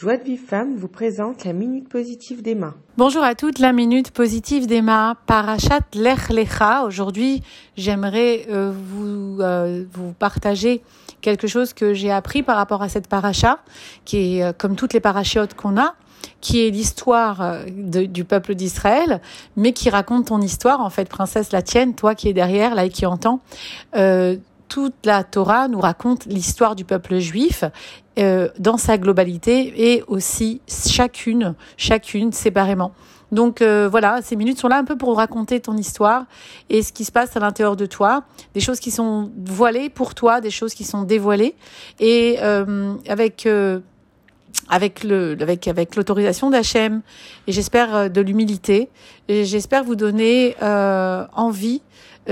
Joie de Vive Femme vous présente la Minute Positive d'Emma. Bonjour à toutes, la Minute Positive d'Emma, Parachat Lech Lecha. Aujourd'hui, j'aimerais euh, vous, euh, vous partager quelque chose que j'ai appris par rapport à cette paracha, qui est euh, comme toutes les parachiotes qu'on a, qui est l'histoire du peuple d'Israël, mais qui raconte ton histoire, en fait, princesse, la tienne, toi qui es derrière, là, et qui entend toute la Torah nous raconte l'histoire du peuple juif euh, dans sa globalité et aussi chacune, chacune séparément. Donc euh, voilà, ces minutes sont là un peu pour raconter ton histoire et ce qui se passe à l'intérieur de toi, des choses qui sont voilées pour toi, des choses qui sont dévoilées et euh, avec avec le avec avec l'autorisation d'Hachem et j'espère de l'humilité j'espère vous donner envie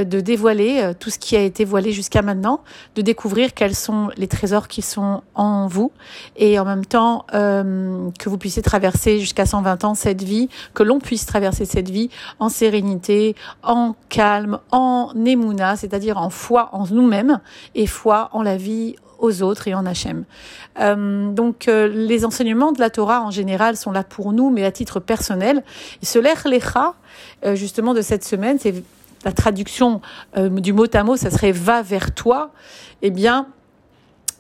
de dévoiler euh, tout ce qui a été voilé jusqu'à maintenant, de découvrir quels sont les trésors qui sont en vous et en même temps euh, que vous puissiez traverser jusqu'à 120 ans cette vie, que l'on puisse traverser cette vie en sérénité, en calme, en émouna, c'est-à-dire en foi en nous-mêmes et foi en la vie aux autres et en Hachem. Euh, donc les enseignements de la Torah en général sont là pour nous, mais à titre personnel. Ce Lech Lecha, justement de cette semaine, c'est la traduction euh, du mot à mot, ça serait va vers toi, eh bien,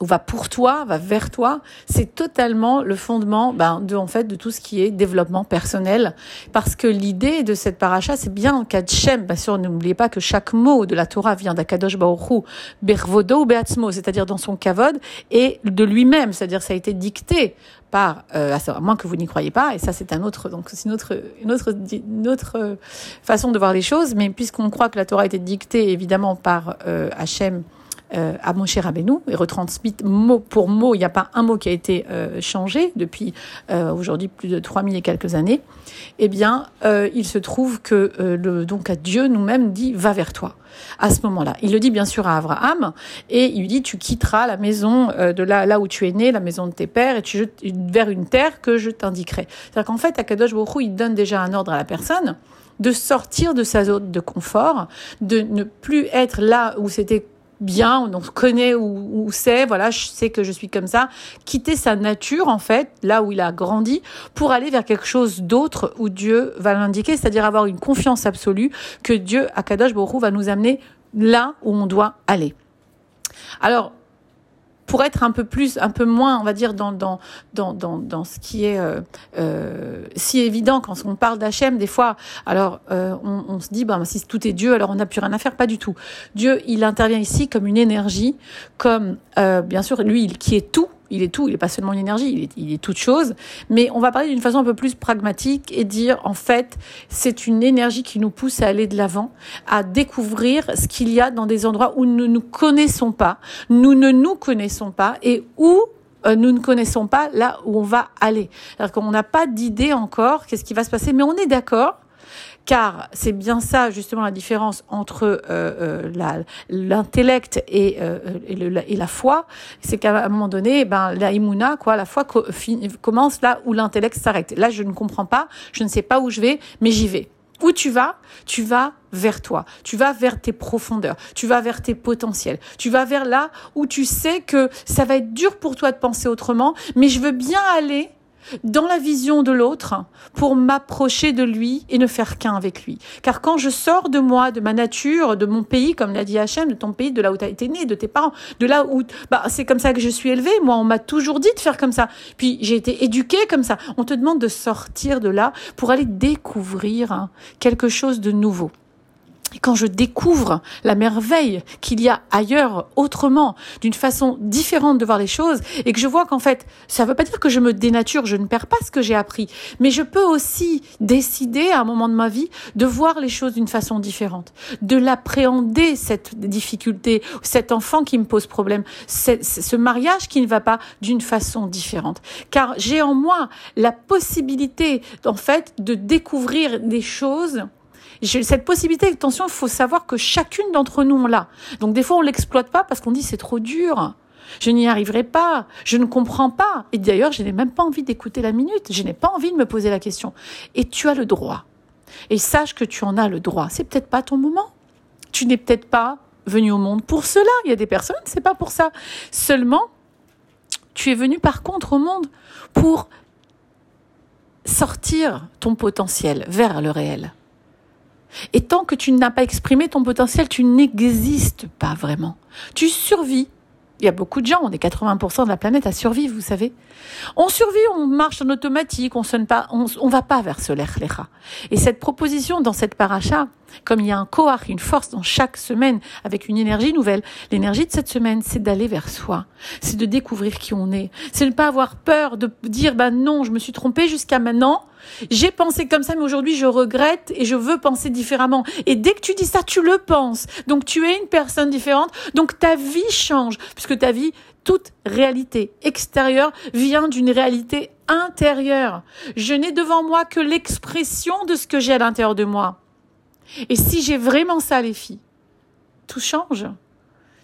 ou va pour toi, va vers toi, c'est totalement le fondement ben, de en fait de tout ce qui est développement personnel, parce que l'idée de cette paracha, c'est bien en cas de Shem. Bien sûr, n'oubliez pas que chaque mot de la Torah vient d'Akadosh Baoru, Bervodo ou Beatzmo, c'est-à-dire dans son kavod et de lui-même, c'est-à-dire ça a été dicté par, euh, à moins que vous n'y croyez pas, et ça c'est un autre, donc c'est une autre, une autre, une autre façon de voir les choses, mais puisqu'on croit que la Torah a été dictée évidemment par euh, Hachem euh, à Moshe Rabbeinu et retransmis mot pour mot. Il n'y a pas un mot qui a été euh, changé depuis euh, aujourd'hui plus de 3000 et quelques années. Eh bien, il se trouve que le, donc à Dieu nous-mêmes dit va vers toi. À ce moment-là, il le dit bien sûr à Abraham et il lui dit tu quitteras la maison de là, où tu es né, la maison de tes pères et tu vers une terre que je t'indiquerai. C'est-à-dire qu'en fait, Akadosh Baruch il donne déjà un ordre à la personne de sortir de sa zone de confort, de ne plus être là où c'était bien, on connaît où, où c'est, voilà, je sais que je suis comme ça, quitter sa nature en fait, là où il a grandi, pour aller vers quelque chose d'autre où Dieu va l'indiquer, c'est-à-dire avoir une confiance absolue que Dieu, Akadosh Baruch va nous amener là où on doit aller. Alors, pour être un peu plus, un peu moins, on va dire, dans, dans, dans, dans, dans ce qui est euh, euh, si évident quand on parle d'Hachem, des fois, alors euh, on, on, se dit, bah, si tout est Dieu, alors on n'a plus rien à faire, pas du tout. Dieu, il intervient ici comme une énergie, comme, euh, bien sûr, lui, qui est tout, il est tout, il n'est pas seulement une énergie, il est, il est toute chose. Mais on va parler d'une façon un peu plus pragmatique et dire, en fait, c'est une énergie qui nous pousse à aller de l'avant, à découvrir ce qu'il y a dans des endroits où nous ne nous connaissons pas, nous ne nous connaissons pas et où euh, nous ne connaissons pas là où on va aller. C'est-à-dire qu'on n'a pas d'idée encore, qu'est-ce qui va se passer, mais on est d'accord car c'est bien ça justement la différence entre euh, euh l'intellect et, euh, et, la foi, c'est qu'à un moment donné, ben la imuna, quoi, la foi commence là où l'intellect s'arrête. Là, je ne comprends pas, je ne sais pas où je vais, mais j'y vais. Où tu vas Tu vas vers toi. Tu vas vers tes profondeurs. Tu vas vers tes potentiels. Tu vas vers là où tu sais que ça va être dur pour toi de penser autrement, mais je veux bien aller dans la vision de l'autre pour m'approcher de lui et ne faire qu'un avec lui. Car quand je sors de moi, de ma nature, de mon pays, comme l'a dit Hachem, de ton pays, de là où tu as été né, de tes parents, de là où, bah, c'est comme ça que je suis élevée. Moi, on m'a toujours dit de faire comme ça. Puis j'ai été éduquée comme ça. On te demande de sortir de là pour aller découvrir quelque chose de nouveau. Quand je découvre la merveille qu'il y a ailleurs, autrement, d'une façon différente de voir les choses, et que je vois qu'en fait, ça ne veut pas dire que je me dénature, je ne perds pas ce que j'ai appris, mais je peux aussi décider à un moment de ma vie de voir les choses d'une façon différente, de l'appréhender, cette difficulté, cet enfant qui me pose problème, ce mariage qui ne va pas d'une façon différente. Car j'ai en moi la possibilité, en fait, de découvrir des choses cette possibilité, attention, il faut savoir que chacune d'entre nous, on l'a. Donc des fois, on l'exploite pas parce qu'on dit c'est trop dur. Je n'y arriverai pas. Je ne comprends pas. Et d'ailleurs, je n'ai même pas envie d'écouter la minute. Je n'ai pas envie de me poser la question. Et tu as le droit. Et sache que tu en as le droit. C'est peut-être pas ton moment. Tu n'es peut-être pas venu au monde pour cela. Il y a des personnes, c'est pas pour ça. Seulement, Tu es venu par contre au monde pour sortir ton potentiel vers le réel. Et tant que tu n'as pas exprimé ton potentiel, tu n'existes pas vraiment. Tu survis il y a beaucoup de gens, on est 80% de la planète à survivre, vous savez. On survit, on marche en automatique, on sonne pas, on, va pas vers ce l'echlecha. Et cette proposition dans cette paracha, comme il y a un koach, une force dans chaque semaine avec une énergie nouvelle, l'énergie de cette semaine, c'est d'aller vers soi. C'est de découvrir qui on est. C'est ne pas avoir peur de dire, bah non, je me suis trompé jusqu'à maintenant. J'ai pensé comme ça, mais aujourd'hui je regrette et je veux penser différemment. Et dès que tu dis ça, tu le penses. Donc tu es une personne différente. Donc ta vie change, puisque ta vie, toute réalité extérieure vient d'une réalité intérieure. Je n'ai devant moi que l'expression de ce que j'ai à l'intérieur de moi. Et si j'ai vraiment ça, les filles, tout change.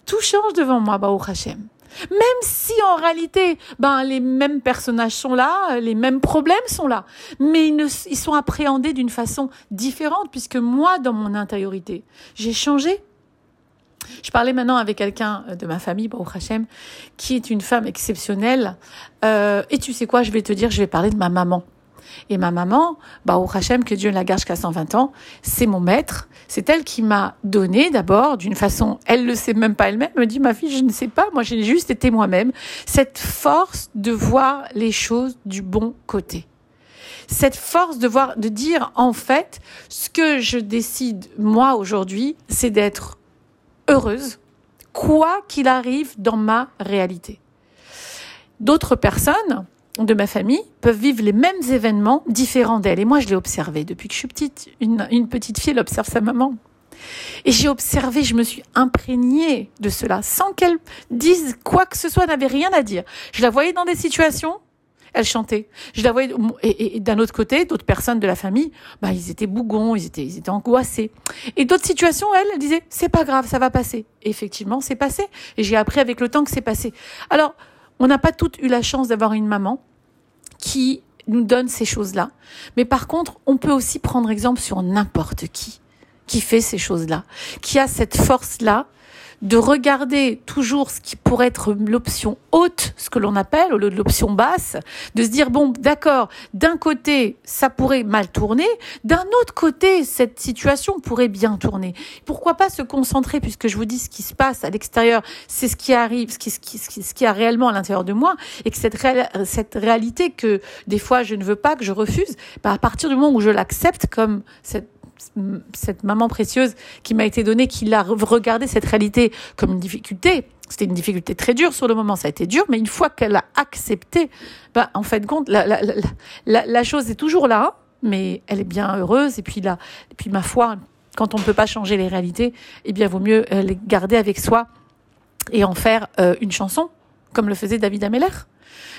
Tout change devant moi, au Hachem. Même si en réalité, ben, les mêmes personnages sont là, les mêmes problèmes sont là, mais ils, ils sont appréhendés d'une façon différente, puisque moi, dans mon intériorité, j'ai changé. Je parlais maintenant avec quelqu'un de ma famille, Baruch Hashem, qui est une femme exceptionnelle. Euh, et tu sais quoi, je vais te dire, je vais parler de ma maman. Et ma maman, bah, au Hachem, que Dieu la garde jusqu'à 120 ans, c'est mon maître. C'est elle qui m'a donné d'abord, d'une façon, elle le sait même pas elle-même, me dit, ma fille, je ne sais pas, moi j'ai juste été moi-même, cette force de voir les choses du bon côté. Cette force de voir, de dire, en fait, ce que je décide, moi, aujourd'hui, c'est d'être heureuse, quoi qu'il arrive dans ma réalité. D'autres personnes, de ma famille peuvent vivre les mêmes événements différents d'elle. Et moi, je l'ai observé depuis que je suis petite. Une, une petite fille, elle observe sa maman. Et j'ai observé, je me suis imprégnée de cela, sans qu'elle dise quoi que ce soit, n'avait rien à dire. Je la voyais dans des situations, elle chantait. Je la voyais, et, d'un autre côté, d'autres personnes de la famille, bah, ils étaient bougons, ils étaient, ils étaient angoissés. Et d'autres situations, elle, elle disait, c'est pas grave, ça va passer. Et effectivement, c'est passé. Et j'ai appris avec le temps que c'est passé. Alors, on n'a pas toutes eu la chance d'avoir une maman qui nous donne ces choses-là. Mais par contre, on peut aussi prendre exemple sur n'importe qui qui fait ces choses-là, qui a cette force-là de regarder toujours ce qui pourrait être l'option haute, ce que l'on appelle, au lieu de l'option basse, de se dire, bon, d'accord, d'un côté, ça pourrait mal tourner, d'un autre côté, cette situation pourrait bien tourner. Pourquoi pas se concentrer, puisque je vous dis ce qui se passe à l'extérieur, c'est ce qui arrive, ce qui, ce qui, ce qui a réellement à l'intérieur de moi, et que cette, cette réalité que des fois je ne veux pas, que je refuse, bah, à partir du moment où je l'accepte comme cette cette maman précieuse qui m'a été donnée, qui l'a regardé cette réalité comme une difficulté. C'était une difficulté très dure sur le moment, ça a été dur, mais une fois qu'elle a accepté, bah, en fait, compte, la, la, la, la, chose est toujours là, mais elle est bien heureuse. Et puis là, puis ma foi, quand on ne peut pas changer les réalités, eh bien, vaut mieux euh, les garder avec soi et en faire euh, une chanson, comme le faisait David Ameller.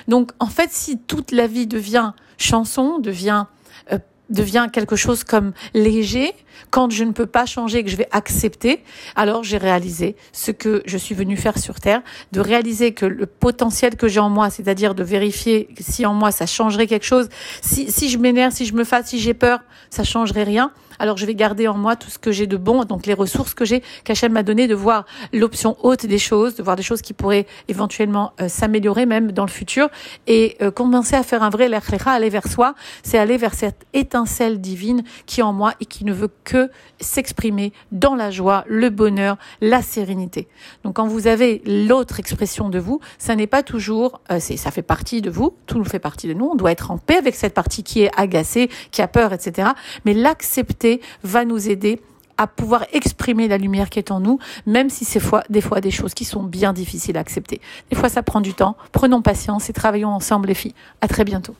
Donc, en fait, si toute la vie devient chanson, devient euh, devient quelque chose comme léger, quand je ne peux pas changer, que je vais accepter, alors j'ai réalisé ce que je suis venu faire sur Terre, de réaliser que le potentiel que j'ai en moi, c'est-à-dire de vérifier si en moi ça changerait quelque chose, si, si je m'énerve, si je me fasse, si j'ai peur, ça changerait rien alors je vais garder en moi tout ce que j'ai de bon, donc les ressources que j'ai, qu'Hachem m'a donné, de voir l'option haute des choses, de voir des choses qui pourraient éventuellement euh, s'améliorer même dans le futur, et euh, commencer à faire un vrai l'echlecha, aller vers soi, c'est aller vers cette étincelle divine qui est en moi et qui ne veut que s'exprimer dans la joie, le bonheur, la sérénité. Donc quand vous avez l'autre expression de vous, ça n'est pas toujours, euh, c'est, ça fait partie de vous, tout nous fait partie de nous, on doit être en paix avec cette partie qui est agacée, qui a peur, etc. Mais l'accepter va nous aider à pouvoir exprimer la lumière qui est en nous, même si c'est des fois des choses qui sont bien difficiles à accepter. Des fois, ça prend du temps. Prenons patience et travaillons ensemble, les filles. À très bientôt.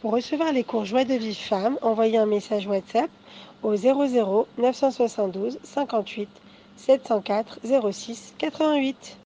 Pour recevoir les cours Joie de vie femme, envoyez un message WhatsApp au 00 972 58 704 06 88.